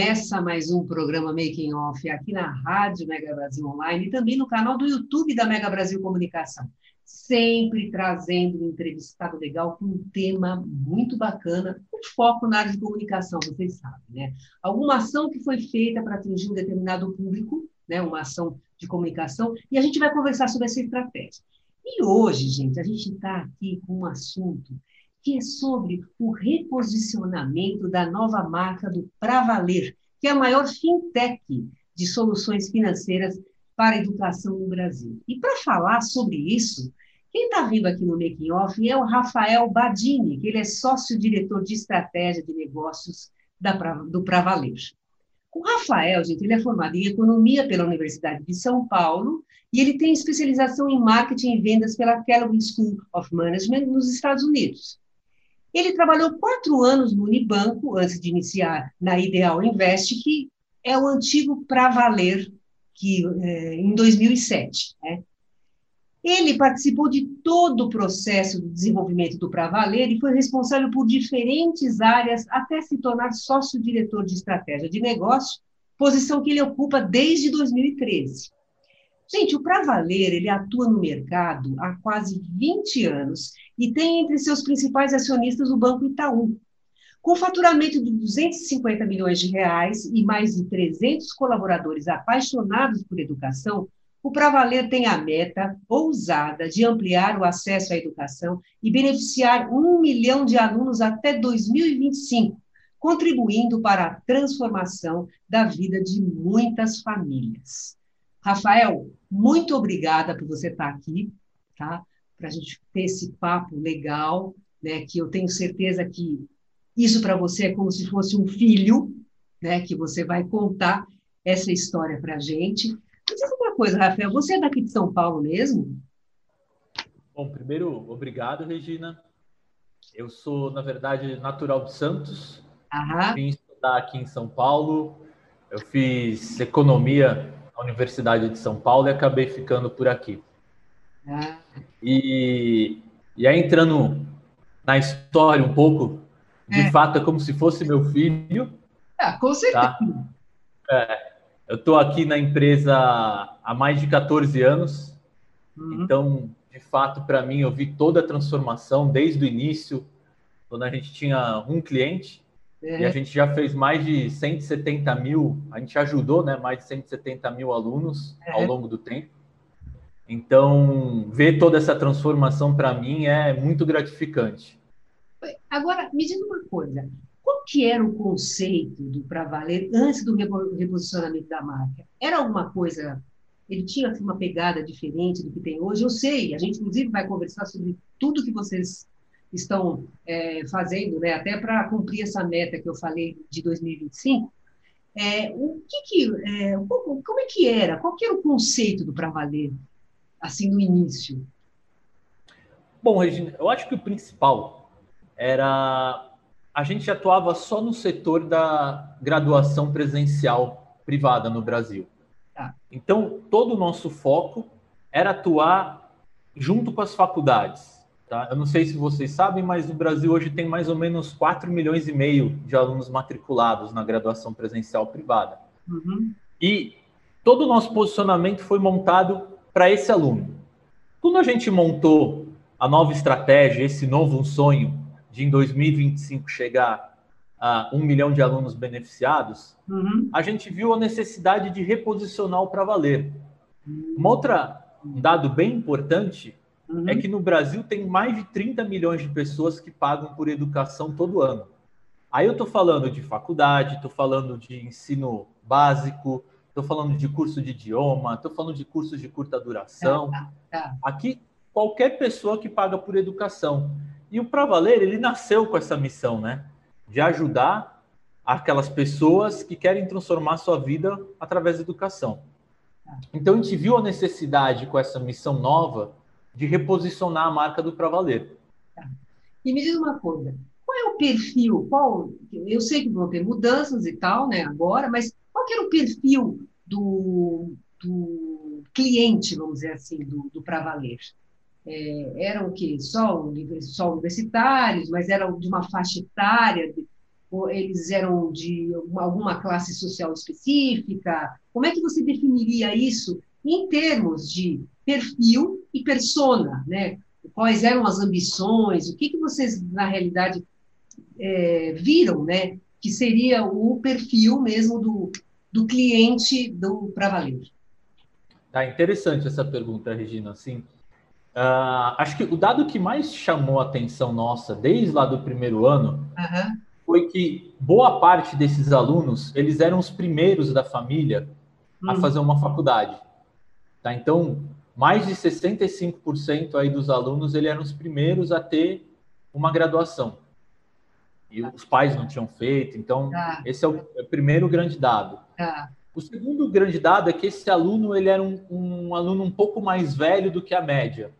Começa mais um programa Making Off aqui na Rádio Mega Brasil Online e também no canal do YouTube da Mega Brasil Comunicação. Sempre trazendo um entrevistado legal com um tema muito bacana, com foco na área de comunicação, vocês sabem, né? Alguma ação que foi feita para atingir um determinado público, né? Uma ação de comunicação, e a gente vai conversar sobre essa estratégia. E hoje, gente, a gente está aqui com um assunto que é sobre o reposicionamento da nova marca do Pravaler, que é a maior fintech de soluções financeiras para a educação no Brasil. E para falar sobre isso, quem está vindo aqui no Making Off é o Rafael Badini, que ele é sócio-diretor de estratégia de negócios da, do Pravaler. O Rafael, gente, ele é formado em economia pela Universidade de São Paulo e ele tem especialização em marketing e vendas pela Kellogg School of Management nos Estados Unidos. Ele trabalhou quatro anos no Unibanco, antes de iniciar na Ideal Invest, que é o antigo Pravaler, que, é, em 2007. Né? Ele participou de todo o processo de desenvolvimento do Pravaler e foi responsável por diferentes áreas até se tornar sócio-diretor de estratégia de negócio, posição que ele ocupa desde 2013. Gente, o Pravaler, ele atua no mercado há quase 20 anos e tem entre seus principais acionistas o Banco Itaú. Com faturamento de 250 milhões de reais e mais de 300 colaboradores apaixonados por educação, o Pravaler tem a meta ousada de ampliar o acesso à educação e beneficiar um milhão de alunos até 2025, contribuindo para a transformação da vida de muitas famílias. Rafael, muito obrigada por você estar aqui, tá? Para a gente ter esse papo legal, né? Que eu tenho certeza que isso para você é como se fosse um filho, né? Que você vai contar essa história para a gente. Diz uma coisa, Rafael, você é daqui de São Paulo mesmo? Bom, primeiro, obrigado, Regina. Eu sou, na verdade, natural de Santos. Aham. Vim estudar aqui em São Paulo. Eu fiz economia Universidade de São Paulo e acabei ficando por aqui. Ah. E, e aí entrando na história um pouco, de é. fato é como se fosse meu filho. Ah, com certeza. Tá? É, eu estou aqui na empresa há mais de 14 anos, uhum. então, de fato, para mim, eu vi toda a transformação desde o início, quando a gente tinha um cliente, é. E a gente já fez mais de 170 mil, a gente ajudou né, mais de 170 mil alunos é. ao longo do tempo. Então, ver toda essa transformação para mim é muito gratificante. Agora, me diga uma coisa: qual que era o conceito do Pra Valer antes do reposicionamento da marca? Era alguma coisa. Ele tinha assim, uma pegada diferente do que tem hoje? Eu sei, a gente inclusive vai conversar sobre tudo que vocês estão é, fazendo, né, até para cumprir essa meta que eu falei de 2025, é, o que, que é, como, é que era? Qual que era o conceito do para valer, assim, no início? Bom, Regina, eu acho que o principal era a gente atuava só no setor da graduação presencial privada no Brasil. Tá. Então, todo o nosso foco era atuar junto com as faculdades. Tá? Eu não sei se vocês sabem, mas no Brasil hoje tem mais ou menos 4 milhões e meio de alunos matriculados na graduação presencial privada. Uhum. E todo o nosso posicionamento foi montado para esse aluno. Quando a gente montou a nova estratégia, esse novo sonho de em 2025 chegar a um milhão de alunos beneficiados, uhum. a gente viu a necessidade de reposicionar o para valer. Uma outra um dado bem importante uhum. é que no Brasil tem mais de 30 milhões de pessoas que pagam por educação todo ano. Aí eu estou falando de faculdade, estou falando de ensino básico, estou falando de curso de idioma, estou falando de cursos de curta duração. Tá, tá, tá. Aqui, qualquer pessoa que paga por educação. E o Pra Valer, ele nasceu com essa missão, né? De ajudar aquelas pessoas que querem transformar sua vida através da educação. Tá. Então, a gente viu a necessidade com essa missão nova de reposicionar a marca do Pra Valer. Tá. E me diz uma coisa, qual é o perfil? Qual, eu sei que vão ter mudanças e tal, né, agora, mas qual era o perfil do, do cliente, vamos dizer assim, do, do Pra Valer? É, eram o quê? Só, só universitários, mas eram de uma faixa etária, eles eram de alguma classe social específica? Como é que você definiria isso em termos de perfil e persona, né? Quais eram as ambições? O que, que vocês, na realidade, é, viram, né? Que seria o perfil mesmo do, do cliente do Pra Valer? Tá interessante essa pergunta, Regina. Assim, uh, acho que o dado que mais chamou a atenção nossa desde lá do primeiro ano uhum. foi que boa parte desses alunos eles eram os primeiros da família a uhum. fazer uma faculdade. Tá? Então, mais de 65% aí dos alunos eles eram os primeiros a ter uma graduação. E os pais não tinham feito, então ah. esse é o, é o, primeiro grande dado. Ah. O segundo grande dado é que esse aluno ele era um, um aluno um pouco mais velho do que a média.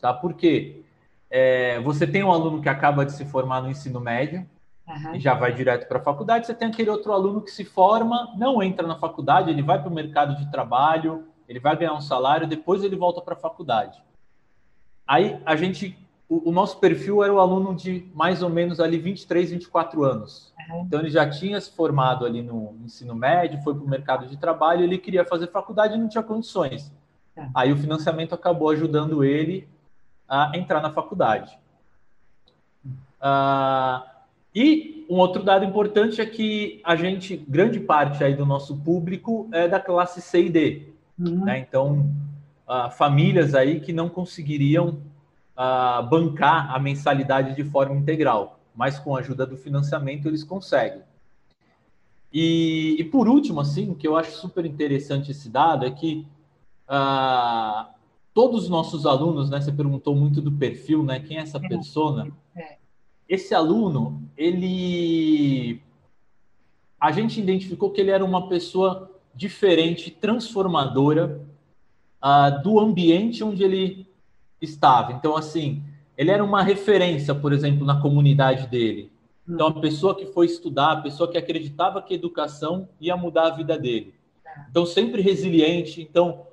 Tá? Por quê? É, você tem um aluno que acaba de se formar no ensino médio, Uhum. e já vai direto para a faculdade. Você tem aquele outro aluno que se forma, não entra na faculdade, ele vai para o mercado de trabalho, ele vai ganhar um salário, depois ele volta para a faculdade. Aí a gente, o, o, nosso perfil era o aluno de mais ou menos ali 23, 24 anos. Uhum. Então ele já tinha se formado ali no ensino médio, foi para o mercado de trabalho, ele queria fazer faculdade e não tinha condições. Uhum. Aí o financiamento acabou ajudando ele a entrar na faculdade. Uh, e um outro dado importante é que a gente, grande parte aí do nosso público é da classe C e D. Uhum. Né? Então, uh, famílias aí que não conseguiriam uh, bancar a mensalidade de forma integral, mas com a ajuda do financiamento eles conseguem. E, e por último, assim, que eu acho super interessante esse dado é que uh, todos os nossos alunos, né? Você perguntou muito do perfil, né? Quem é essa é. persona? É. Esse aluno, ele a gente identificou que ele era uma pessoa diferente, transformadora uh, do ambiente onde ele estava. Então, assim, ele era uma referência, por exemplo, na comunidade dele. Então, a pessoa que foi estudar, a pessoa que acreditava que a educação ia mudar a vida dele. Então, sempre resiliente. Então,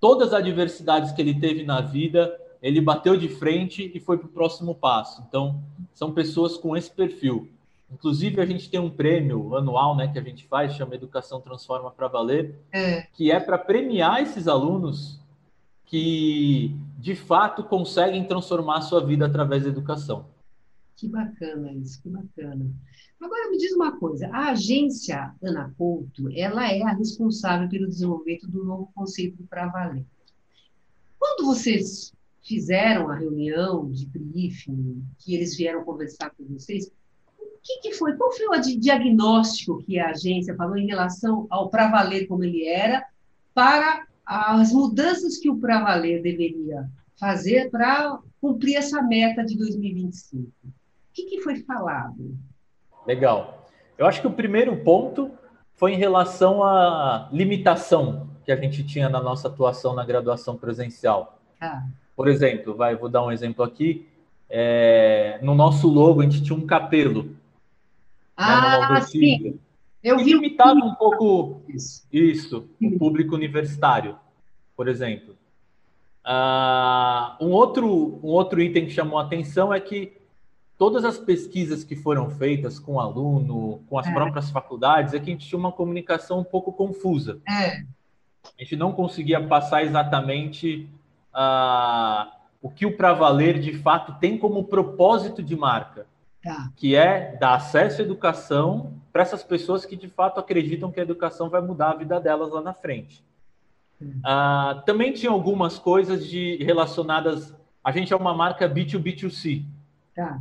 todas as adversidades que ele teve na vida, ele bateu de frente e foi para o próximo passo. Então, são pessoas com esse perfil. Inclusive, a gente tem um prêmio anual né, que a gente faz, chama Educação Transforma para Valer, é. que é para premiar esses alunos que, de fato, conseguem transformar a sua vida através da educação. Que bacana isso, que bacana. Agora, me diz uma coisa, a agência Ana Couto, ela é a responsável pelo desenvolvimento do novo conceito para Valer. Quando vocês fizeram a reunião de briefing, que eles vieram conversar com vocês, que, que foi? Qual foi o diagnóstico que a agência falou em relação ao Pravaler como ele era, para as mudanças que o Pravaler deveria fazer para cumprir essa meta de 2025? O que, que foi falado? Legal. Eu acho que o primeiro ponto foi em relação à limitação que a gente tinha na nossa atuação na graduação presencial. Ah. Por exemplo, vai, vou dar um exemplo aqui. É, no nosso logo, a gente tinha um capelo. Ah, sim. Eu vi limitava um pouco isso, isso o público universitário, por exemplo. Uh, um, outro, um outro item que chamou a atenção é que todas as pesquisas que foram feitas com o aluno, com as é. próprias faculdades, é que a gente tinha uma comunicação um pouco confusa. É. A gente não conseguia passar exatamente uh, o que o Pra Valer de fato tem como propósito de marca. Tá. Que é dar acesso à educação para essas pessoas que de fato acreditam que a educação vai mudar a vida delas lá na frente. Hum. Ah, também tinha algumas coisas de relacionadas. A gente é uma marca B2B2C. Tá.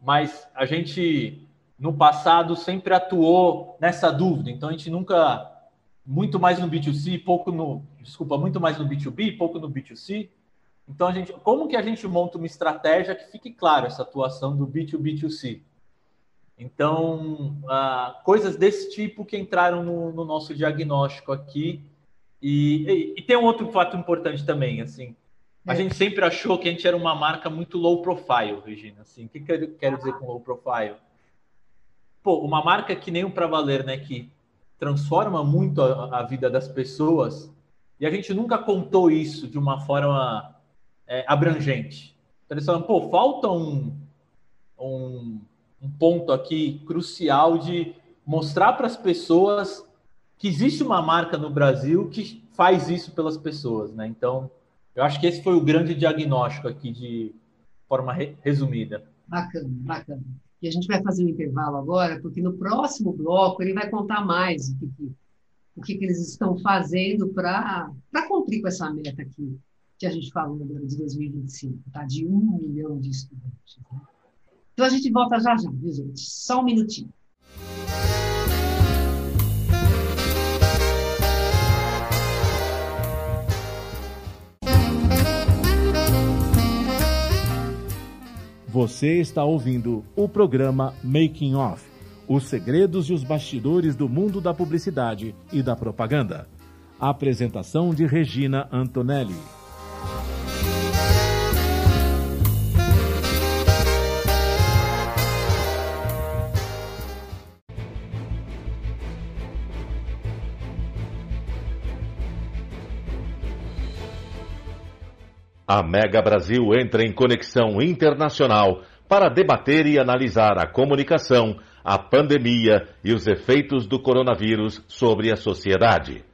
Mas a gente, no passado, sempre atuou nessa dúvida. Então, a gente nunca muito mais no B2C, pouco no, desculpa, muito mais no B2B, pouco no B2C. Então a gente, como que a gente monta uma estratégia que fique claro essa atuação do B2B2C? Então, uh, coisas desse tipo que entraram no, no nosso diagnóstico aqui. E, e, e, tem um outro fato importante também, assim, a é. gente sempre achou que a gente era uma marca muito low profile, Regina. Assim, o que, que eu quero dizer com low profile? Pô, uma marca que nem o Pra Valer, né, que transforma muito a, a, vida das pessoas, e a gente nunca contou isso de uma forma é, abrangente. Então, eles falam, pô, falta um, um um ponto aqui crucial de mostrar para as pessoas que existe uma marca no Brasil que faz isso pelas pessoas, né? Então, eu acho que esse foi o grande diagnóstico aqui de forma re resumida. Bacana, bacana. E a gente vai fazer um intervalo agora, porque no próximo bloco ele vai contar mais o que, o que, que eles estão fazendo para cumprir com essa meta aqui que a gente falou ano de 2025, tá? De um milhão de estudantes. Né? Então a gente volta já já, viu, gente? Só um minutinho. Você está ouvindo o programa Making Off os segredos e os bastidores do mundo da publicidade e da propaganda. Apresentação de Regina Antonelli. A Mega Brasil entra em conexão internacional para debater e analisar a comunicação, a pandemia e os efeitos do coronavírus sobre a sociedade.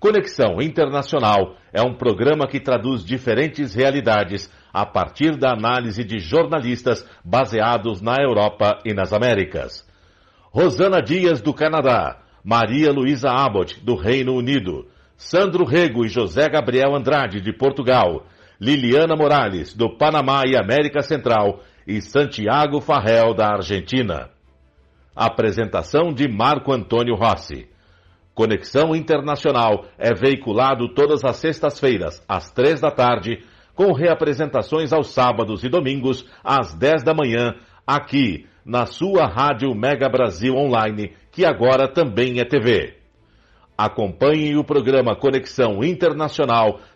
Conexão Internacional é um programa que traduz diferentes realidades a partir da análise de jornalistas baseados na Europa e nas Américas. Rosana Dias, do Canadá, Maria Luísa Abbott, do Reino Unido, Sandro Rego e José Gabriel Andrade, de Portugal, Liliana Morales, do Panamá e América Central, e Santiago Farrell, da Argentina. Apresentação de Marco Antônio Rossi. Conexão Internacional é veiculado todas as sextas-feiras, às três da tarde, com reapresentações aos sábados e domingos, às dez da manhã, aqui, na sua Rádio Mega Brasil Online, que agora também é TV. Acompanhe o programa Conexão Internacional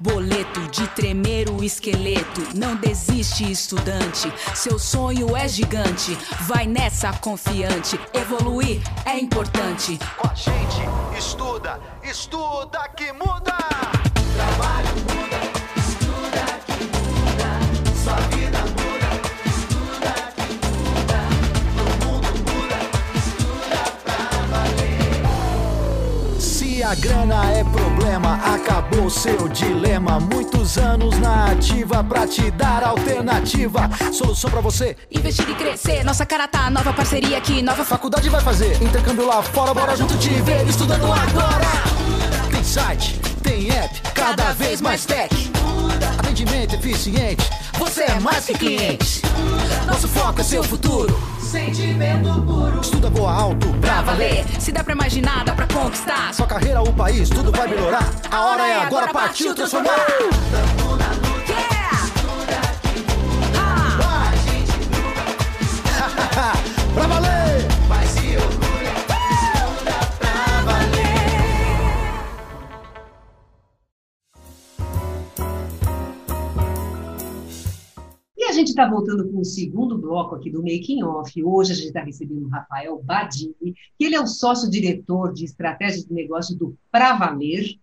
boleto de tremer o esqueleto. Não desiste, estudante. Seu sonho é gigante. Vai nessa confiante. Evoluir é importante. Com a gente, estuda, estuda que muda. Trabalho muda, a grana é problema, acabou seu dilema. Muitos anos na ativa pra te dar alternativa. Solução pra você. Investir e crescer. Nossa cara tá nova parceria aqui. Nova Faculdade vai fazer intercâmbio lá fora, bora junto te ver estudando agora. Tem site, tem app, cada vez mais tech. Atendimento eficiente, você é mais que cliente. Nosso foco é seu futuro. Sentimento puro. Estuda, voa alto, Pra valer, se dá pra imaginar, dá pra conquistar. Sua carreira, o país, tudo vai melhorar. A hora é agora, partiu transformar. Está voltando com o segundo bloco aqui do Making Off. Hoje a gente está recebendo o Rafael Badini, que ele é o sócio-diretor de estratégia de negócio do Pra Valer.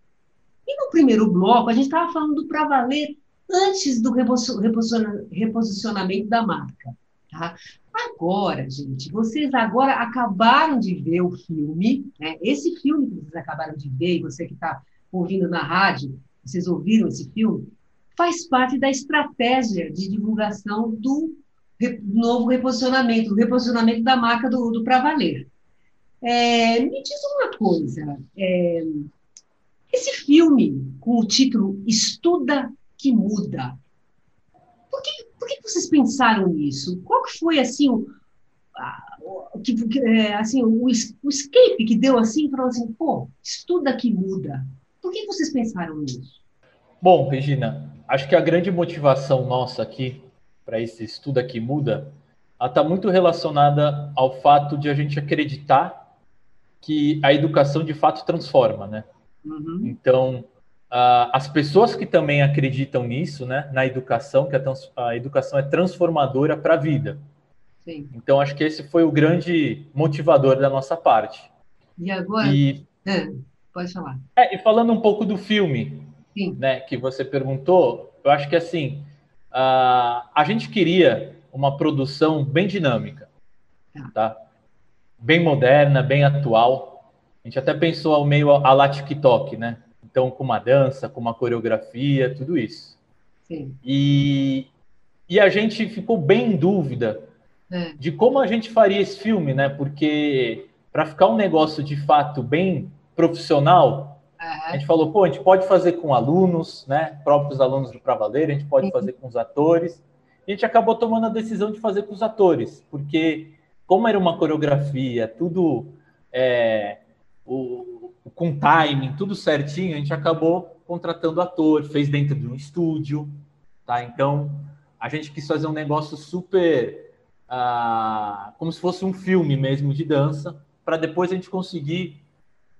E no primeiro bloco, a gente estava falando do Pra Valer antes do reposi- reposiciona- reposicionamento da marca. Tá? Agora, gente, vocês agora acabaram de ver o filme, né? Esse filme que vocês acabaram de ver, e você que está ouvindo na rádio, vocês ouviram esse filme? Faz parte da estratégia de divulgação do novo reposicionamento, do reposicionamento da marca do, do Pra Valer. É, me diz uma coisa, é, esse filme com o título Estuda que Muda, por que, por que vocês pensaram nisso? Qual que foi assim o, que- é, assim, o, es- o escape que deu assim, falou assim, pô, estuda que muda. Por que vocês pensaram nisso? Bom, Regina, acho que a grande motivação nossa aqui para esse estudo aqui muda, ela está muito relacionada ao fato de a gente acreditar que a educação de fato transforma, né? Uhum. Então, ah, as pessoas que também acreditam nisso, né, na educação, que a, a educação é transformadora para a vida. Sim. Então, acho que esse foi o grande motivador da nossa parte. E agora, E É, pode falar. É, e falando um pouco do filme, Sim. né, que você perguntou, eu acho que assim, a, a gente queria uma produção bem dinâmica, tá? Bem moderna, bem atual. A gente até pensou ao meio a la TikTok, né? Então, com uma dança, com uma coreografia, tudo isso. Sim. E, e a gente ficou bem em dúvida É. de como a gente faria esse filme, né? Porque para ficar um negócio de fato bem profissional, a gente falou, pô, a gente pode fazer com alunos, né? Próprios alunos do Pra Valer, a gente pode fazer com os atores. A gente acabou tomando a decisão de fazer com os atores, porque como era uma coreografia, tudo é, o, com timing, tudo certinho, a gente acabou contratando ator, fez dentro de um estúdio, tá? Então a gente quis fazer um negócio super ah, como se fosse um filme mesmo de dança, para depois a gente conseguir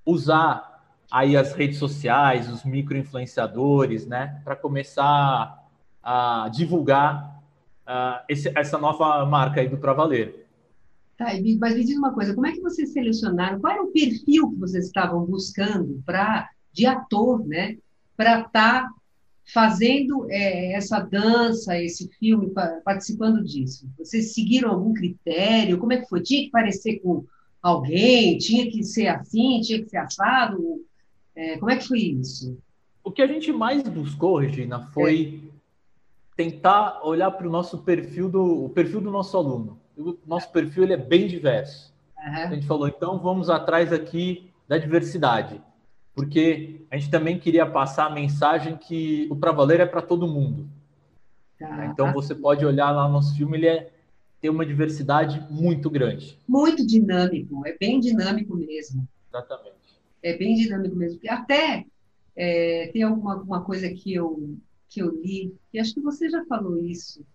usar aí as redes sociais, os micro-influenciadores, né, para começar a divulgar ah, esse- essa nova marca aí do Pra Valer. Tá, mas me diz uma coisa, como é que vocês selecionaram? Qual era o perfil que vocês estavam buscando para de ator, né? Para estar fazendo é, essa dança, esse filme, pa- participando disso? Vocês seguiram algum critério? Como é que foi? Tinha que parecer com alguém? Tinha que ser assim? Tinha que ser assado? É, como é que foi isso? O que a gente mais buscou, Regina, foi tentar olhar para o nosso perfil do o perfil do nosso aluno. O nosso perfil ele é bem diverso. A gente falou, então vamos atrás aqui da diversidade, porque a gente também queria passar a mensagem que o Pra Valer é para todo mundo. Tá. Então você pode olhar lá no nosso filme, ele é, tem uma diversidade muito grande. Muito dinâmico, é bem dinâmico mesmo. Exatamente. É bem dinâmico mesmo. Até é, tem alguma, alguma coisa que eu, que eu li, e acho que você já falou isso,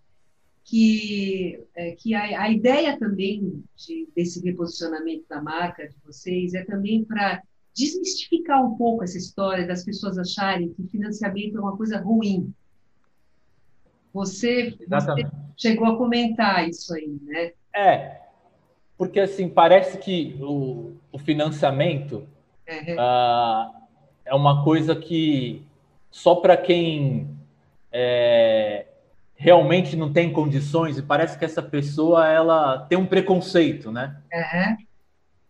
que, é, que a, a ideia também de, desse reposicionamento da marca de vocês é também para desmistificar um pouco essa história das pessoas acharem que financiamento é uma coisa ruim. Você, você chegou a comentar isso aí, né? É, porque assim, parece que o, o financiamento É, ah, é uma coisa que só para quem é, realmente não tem condições e parece que essa pessoa ela tem um preconceito, né?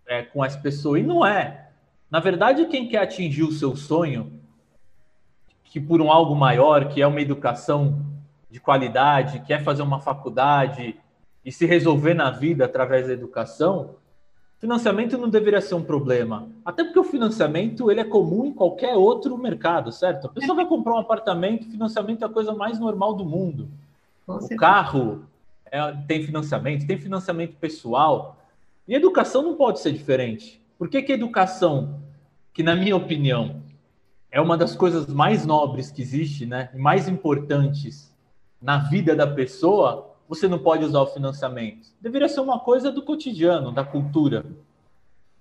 é, é, com essa pessoa. E não é. Na verdade, quem quer atingir o seu sonho, que por um algo maior, que é uma educação de qualidade, quer fazer uma faculdade e se resolver na vida através da educação, financiamento não deveria ser um problema. Até porque o financiamento ele é comum em qualquer outro mercado, certo? A pessoa vai comprar um apartamento, financiamento é a coisa mais normal do mundo. com O certeza. carro é, tem financiamento, tem financiamento pessoal. E educação não pode ser diferente. Por que, que educação, que na minha opinião é uma das coisas mais nobres que existe, né, e mais importantes na vida da pessoa, você não pode usar o financiamento? Deveria ser uma coisa do cotidiano, da cultura.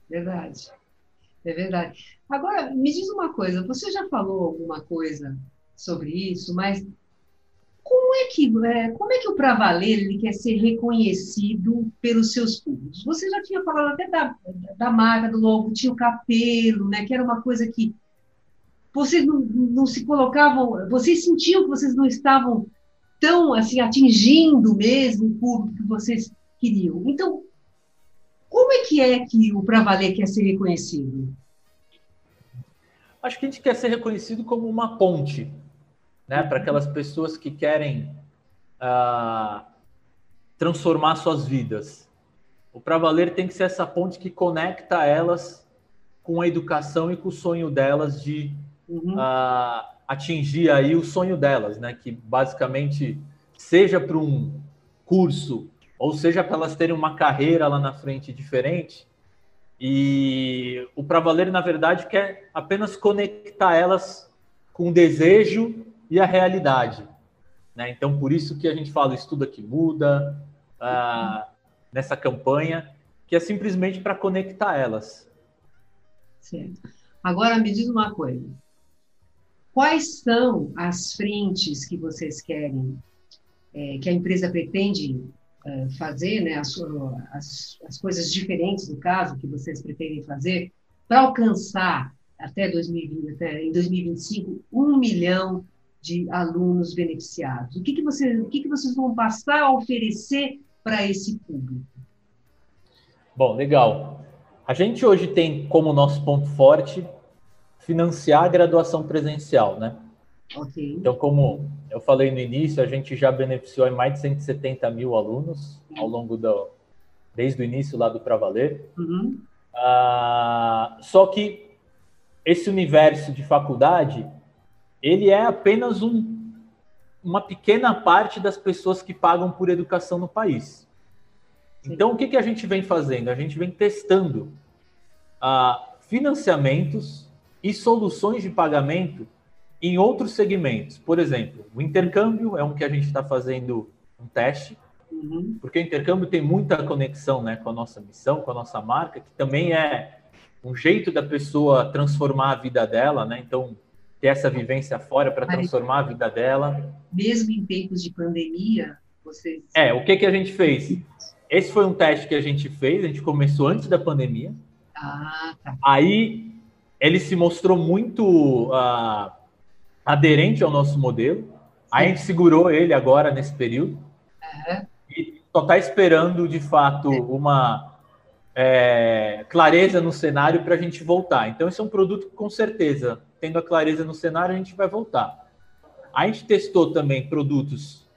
Verdade. É verdade. Agora, me diz uma coisa, você já falou alguma coisa sobre isso, mas como é que, é, como é que o Pravaler ele quer ser reconhecido pelos seus públicos? Você já tinha falado até da, da marca, do logo, tinha o capelo, né, que era uma coisa que vocês não, não se colocavam, vocês sentiam que vocês não estavam tão assim atingindo mesmo o público que vocês queriam. Então, como é que é que o Pra Valer quer ser reconhecido? Acho que a gente quer ser reconhecido como uma ponte, né, para aquelas pessoas que querem uh, transformar suas vidas. O Pra Valer tem que ser essa ponte que conecta elas com a educação e com o sonho delas de uhum. uh, atingir aí o sonho delas, né? Que basicamente seja para um curso ou seja para elas terem uma carreira lá na frente diferente. E o Pra Valer, na verdade, quer apenas conectar elas com o desejo e a realidade. Né? Então, por isso que a gente fala estuda que muda uh, nessa campanha, que é simplesmente para conectar elas. Certo. Agora me diz uma coisa. Quais são as frentes que vocês querem, é, que a empresa pretende é, fazer, né, as, as, as, coisas diferentes do caso que vocês pretendem fazer, para alcançar até 2020, até em 2025, um milhão de alunos beneficiados? O que, que, você, o que, que vocês vão passar a oferecer para esse público? Bom, legal. A gente hoje tem como nosso ponto forte financiar a graduação presencial, né? Okay. Então, como eu falei no início, a gente já beneficiou mais de 170 mil alunos ao longo do desde o início lá do Pra Valer. Uhum. Ah, só que esse universo de faculdade, ele é apenas um, uma pequena parte das pessoas que pagam por educação no país. Sim. Então, o que, que a gente vem fazendo? A gente vem testando ah, financiamentos e soluções de pagamento em outros segmentos. Por exemplo, o intercâmbio é um que a gente está fazendo um teste, uhum. porque o intercâmbio tem muita conexão né, com a nossa missão, com a nossa marca, que também é um jeito da pessoa transformar a vida dela, né? Então, ter essa vivência fora para transformar a vida dela. Mesmo em tempos de pandemia, vocês. É, o que, que a gente fez? Esse foi um teste que a gente fez, a gente começou antes da pandemia. Ah, tá. Aí ele se mostrou muito uh, aderente ao nosso modelo. Aí a gente segurou ele agora nesse período. Uhum. E só está esperando, de fato, uma é, clareza no cenário para a gente voltar. Então, esse é um produto que, com certeza, tendo a clareza no cenário, a gente vai voltar. A gente testou também produtos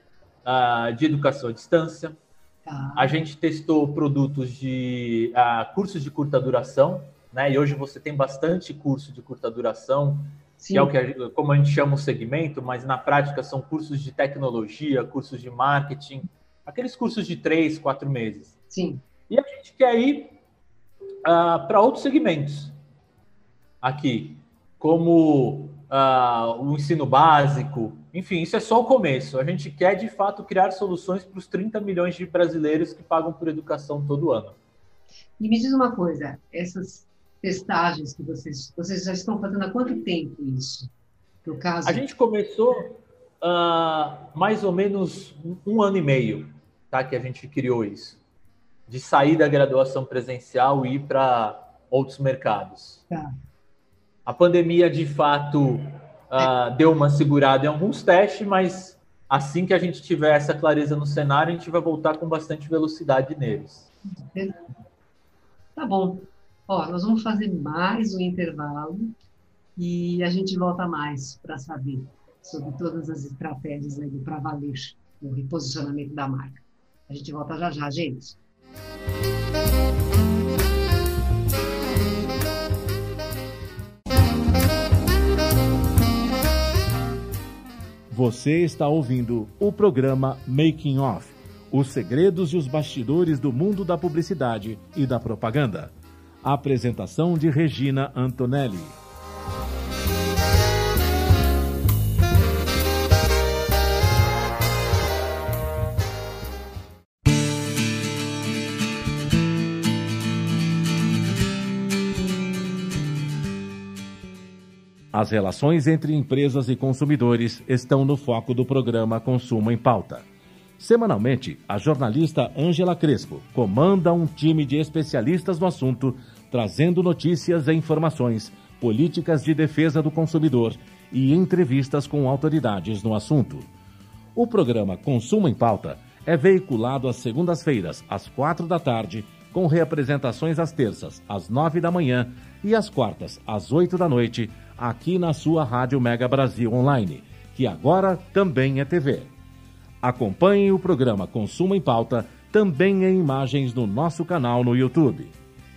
uh, de educação à distância. Tá. A gente testou produtos de uh, cursos de curta duração né? E hoje você tem bastante curso de curta duração, Sim. que é o que como a gente chama o segmento, mas na prática são cursos de tecnologia, cursos de marketing, aqueles cursos de três, quatro meses. Sim. E a gente quer ir uh, para outros segmentos aqui, como uh, o ensino básico, enfim, isso é só o começo. A gente quer de fato criar soluções para os 30 milhões de brasileiros que pagam por educação todo ano. E me diz uma coisa, essas testagens que vocês, vocês já estão fazendo há quanto tempo isso? No caso... A gente começou uh, mais ou menos um ano e meio, tá? Que a gente criou isso, de sair da graduação presencial e ir para outros mercados. Tá. A pandemia, de fato, uh, deu uma segurada em alguns testes, mas assim que a gente tiver essa clareza no cenário, a gente vai voltar com bastante velocidade neles. Tá bom. Ó, nós vamos fazer mais um intervalo e a gente volta mais para saber sobre todas as estratégias aí para valer o reposicionamento da marca. A gente volta já já, gente. Você está ouvindo o programa Making Off Os segredos e os bastidores do mundo da publicidade e da propaganda. Apresentação de Regina Antonelli. As relações entre empresas e consumidores estão no foco do programa Consumo em Pauta. Semanalmente, a jornalista Ângela Crespo comanda um time de especialistas no assunto, trazendo notícias e informações, políticas de defesa do consumidor e entrevistas com autoridades no assunto. O programa Consumo em Pauta é veiculado às segundas-feiras, às quatro da tarde, com reapresentações às terças, às nove da manhã e às quartas, às oito da noite, aqui na sua Rádio Mega Brasil Online, que agora também é TV. Acompanhe o programa Consumo em Pauta também em imagens no nosso canal no YouTube.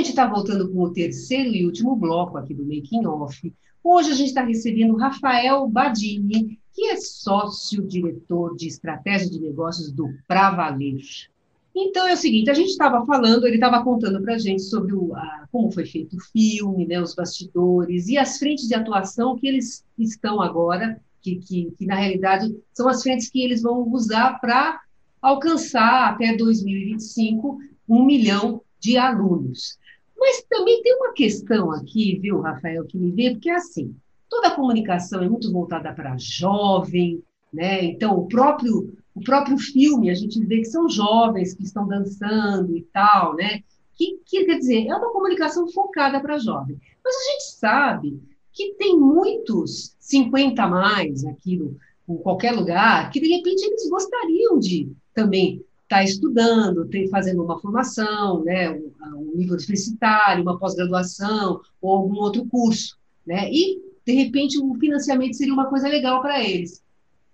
Gente está voltando com o terceiro e último bloco aqui do Making Off. Hoje a gente está recebendo Rafael Badini, que é sócio-diretor de estratégia de negócios do Pravaler. Então é o seguinte, a gente estava falando, ele estava contando para a gente sobre o, a, como foi feito o filme, né, os bastidores e as frentes de atuação que eles estão agora, que, que, que na realidade são as frentes que eles vão usar para alcançar até 2025 um milhão de alunos. Mas também tem uma questão aqui, viu, Rafael, que me vê, porque é assim, toda a comunicação é muito voltada para jovem, né? Então, o próprio, o próprio filme, a gente vê que são jovens que estão dançando e tal, né? Que, que quer dizer, é uma comunicação focada para jovem. Mas a gente sabe que tem muitos 50 a mais aqui no, em qualquer lugar, que de repente eles gostariam de também está estudando, tem, fazendo uma formação, né, um, um nível universitário, uma pós-graduação ou algum outro curso, né, e de repente o financiamento seria uma coisa legal para eles.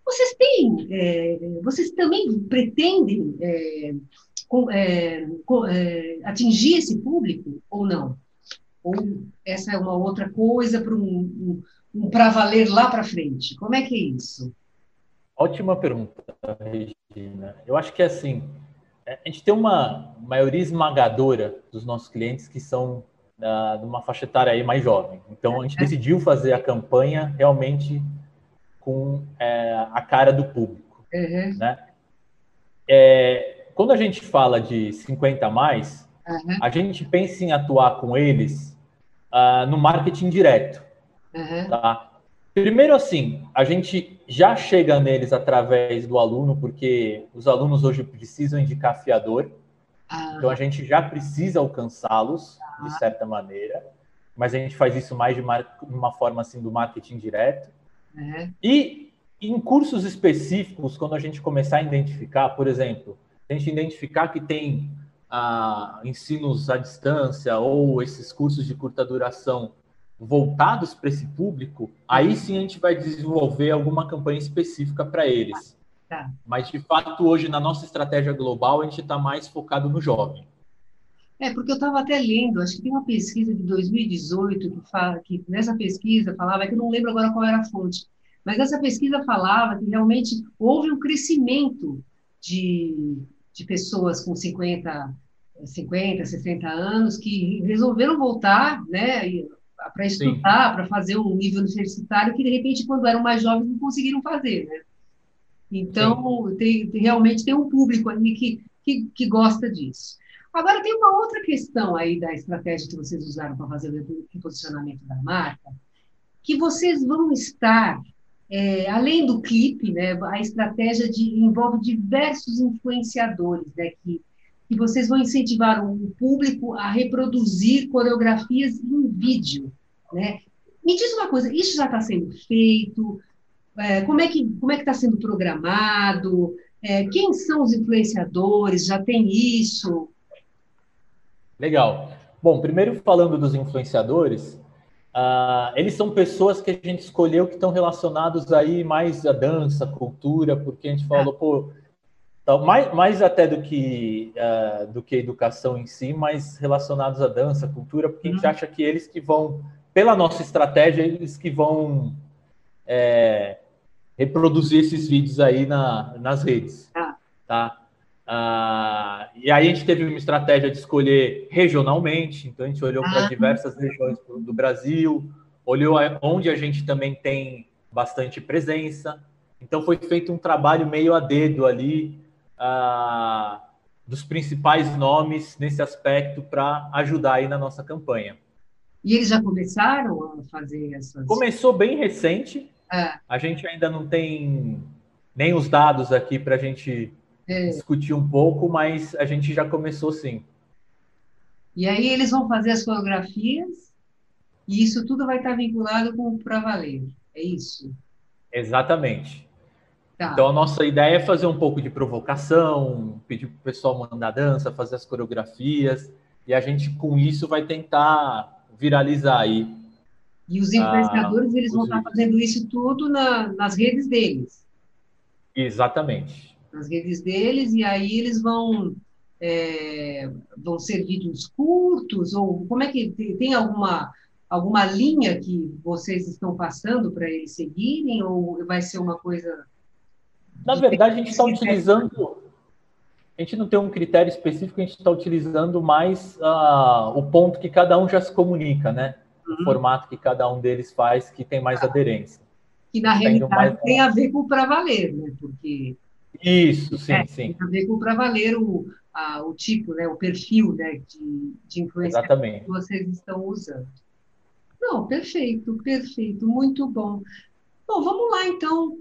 Vocês têm, é, vocês também pretendem é, com, é, com, é, atingir esse público ou não? Ou essa é uma outra coisa para um, um, um para valer lá para frente? Como é que é isso? Ótima pergunta, Regina. Eu acho que assim, a gente tem uma maioria esmagadora dos nossos clientes que são uh, de uma faixa etária aí mais jovem. Então a gente decidiu fazer a campanha realmente com é, a cara do público, uhum. né? É, quando a gente fala de 50 a mais, uhum. a gente pensa em atuar com eles uh, no marketing direto, uhum. tá? Primeiro, assim, a gente já chega neles através do aluno, porque os alunos hoje precisam indicar fiador. Ah. Então, a gente já precisa alcançá-los, de certa maneira. Mas a gente faz isso mais de uma, uma forma, assim, do marketing direto. Uhum. E em cursos específicos, quando a gente começar a identificar, por exemplo, a gente identificar que tem ah, ensinos à distância ou esses cursos de curta duração voltados para esse público, aí sim a gente vai desenvolver alguma campanha específica para eles. Tá. Mas, de fato, hoje, na nossa estratégia global, a gente está mais focado no jovem. É, porque eu estava até lendo, acho que tem uma pesquisa de 2018 que fala que nessa pesquisa falava, é que eu não lembro agora qual era a fonte, mas essa pesquisa falava que realmente houve um crescimento de, de pessoas com 50, 50, 60 anos que resolveram voltar, né, para estudar, para fazer um nível universitário que de repente quando eram mais jovens não conseguiram fazer, né? Então tem, tem, realmente tem um público ali que, que, que gosta disso. Agora, tem uma outra questão aí da estratégia que vocês usaram para fazer o reposicionamento da marca, que vocês vão estar, é, além do clipe, né, a estratégia de, envolve diversos influenciadores, né, que, que vocês vão incentivar o público a reproduzir coreografias em vídeo. Né? Me diz uma coisa, isso já está sendo feito? É, como é que como é que está sendo programado? É, quem são os influenciadores? Já tem isso? Legal. Bom, primeiro falando dos influenciadores, uh, eles são pessoas que a gente escolheu que estão relacionados aí mais à dança, cultura, porque a gente falou, pô, então, mais, mais até do que, uh, do que a educação em si, mas relacionados à dança, cultura, porque a gente uhum. acha que eles que vão, pela nossa estratégia, eles que vão é, reproduzir esses vídeos aí na, nas redes. Ah. Tá? Ah, e aí a gente teve uma estratégia de escolher regionalmente, então a gente olhou para ah. diversas regiões do Brasil, olhou onde a gente também tem bastante presença. Então foi feito um trabalho meio a dedo ali ah, dos principais nomes nesse aspecto para ajudar aí na nossa campanha. E eles já começaram a fazer essas? Começou bem recente. É. A gente ainda não tem nem os dados aqui para a gente é. discutir um pouco, mas a gente já começou sim. E aí eles vão fazer as coreografias e isso tudo vai estar vinculado com o Pra Valer, é isso? Exatamente. Tá. Então a nossa ideia é fazer um pouco de provocação, pedir para o pessoal mandar dança, fazer as coreografias, e a gente com isso vai tentar viralizar aí. E os influenciadores, ah, eles vão estar fazendo isso tudo na, nas redes deles. Exatamente nas redes deles, e aí eles vão, é, vão ser vídeos curtos, ou como é que tem alguma, alguma linha que vocês estão passando para eles seguirem, ou vai ser uma coisa. Na verdade, a gente está utilizando. A gente não tem um critério específico, a gente está utilizando mais uh, o ponto que cada um já se comunica, né? Uhum. O formato que cada um deles faz, que tem mais ah. aderência. Que na tá realidade tem a ver com o para valer, né? Porque isso, sim, é, sim. Tem a ver com para valer o, a, o tipo, né, o perfil né, de, de influência Exatamente. que vocês estão usando. Não, perfeito, perfeito, muito bom. Bom, vamos lá então.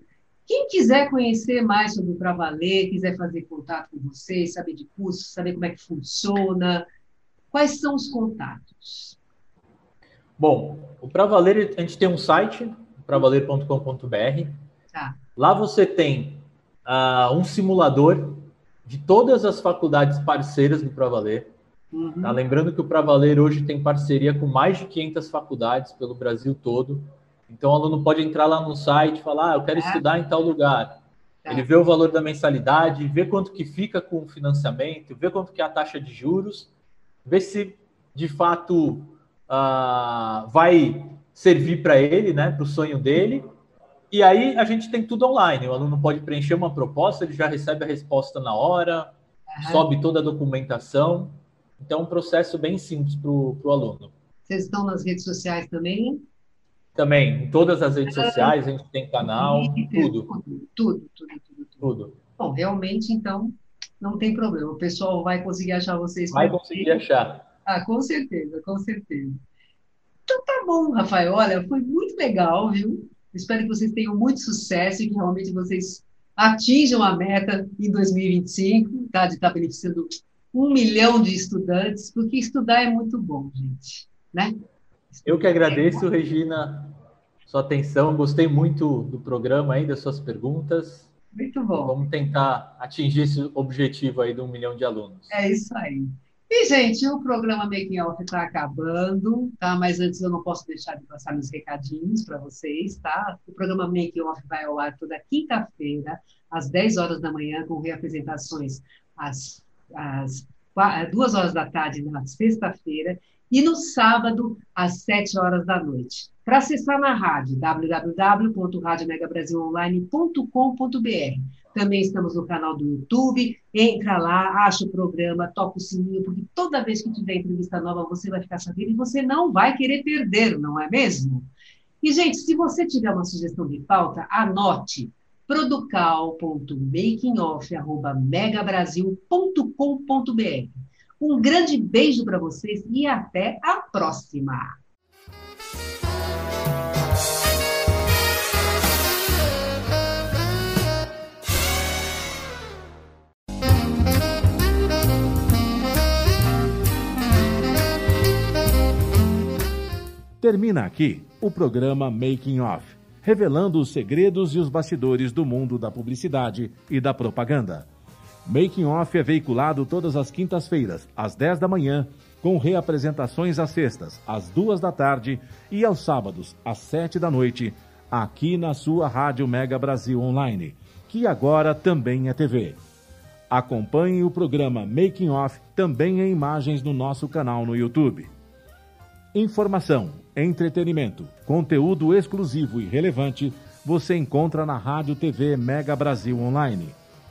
Quem quiser conhecer mais sobre o Pra Valer, quiser fazer contato com vocês, saber de curso, saber como é que funciona, quais são os contatos? Bom, o Pra Valer, a gente tem um site, pravaler.com.br. Tá. Lá você tem uh, um simulador de todas as faculdades parceiras do Pravaler. Uhum. Tá? Lembrando que o Pravaler hoje tem parceria com mais de 500 faculdades pelo Brasil todo. Então, o aluno pode entrar lá no site e falar, ah, eu quero é. estudar em tal lugar. É. Ele vê o valor da mensalidade, vê quanto que fica com o financiamento, vê quanto que é a taxa de juros, vê se de fato uh, vai servir para ele, né, para o sonho dele, e aí a gente tem tudo online. O aluno pode preencher uma proposta, ele já recebe a resposta na hora, sobe toda a documentação. Então, é um processo bem simples para o aluno. Vocês estão nas redes sociais também? Também, em todas as redes sociais, a gente tem canal, tudo. Tudo, tudo, tudo, tudo. tudo. Bom, realmente, então, não tem problema. O pessoal vai conseguir achar vocês. Vai conseguir achar. Ah, com certeza, com certeza. Então tá bom, Rafael. Olha, foi muito legal, viu? Espero que vocês tenham muito sucesso e que realmente vocês atinjam a meta em 2025, tá? De estar beneficiando um milhão de estudantes, porque estudar é muito bom, gente, né? Eu que agradeço, Regina, sua atenção. Gostei muito do programa aí, das suas perguntas. Muito bom. Vamos tentar atingir esse objetivo aí de um milhão de alunos. É isso aí. E, gente, o programa Making Off está acabando, tá? Mas antes eu não posso deixar de passar meus recadinhos para vocês, tá? O programa Making Off vai ao ar toda quinta-feira, às 10 horas da manhã, com reapresentações às, às duas horas da tarde na sexta-feira e no sábado, às sete horas da noite. Para acessar na rádio, www.radiomegabrasilonline.com.br. Também estamos no canal do YouTube. Entra lá, acha o programa, toca o sininho, porque toda vez que tiver entrevista nova, você vai ficar sabendo e você não vai querer perder, não é mesmo? E, gente, se você tiver uma sugestão de pauta, anote producal.makingoff.megabrasil.com.br. Um grande beijo para vocês e até a próxima! Termina aqui o programa Making Off, revelando os segredos e os bastidores do mundo da publicidade e da propaganda. Making Off é veiculado todas as quintas-feiras, às 10 da manhã, com reapresentações às sextas, às duas da tarde e aos sábados, às 7 da noite, aqui na sua Rádio Mega Brasil Online, que agora também é TV. Acompanhe o programa Making Off também em imagens no nosso canal no YouTube. Informação, entretenimento, conteúdo exclusivo e relevante você encontra na Rádio TV Mega Brasil Online,